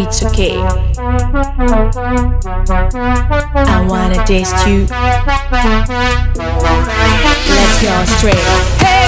it's okay. I wanna taste you. Let's go straight. Hey.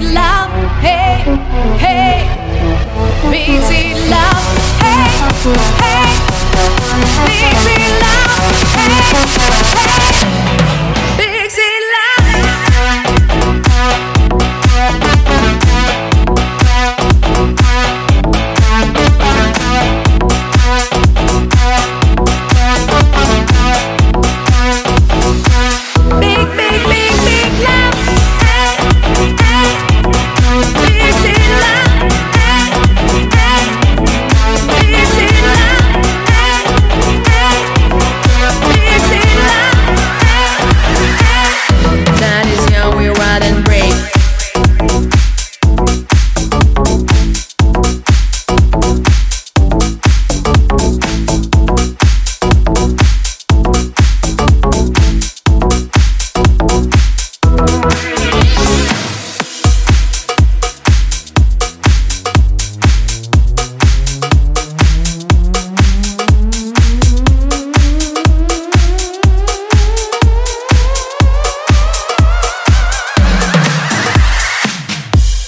street light.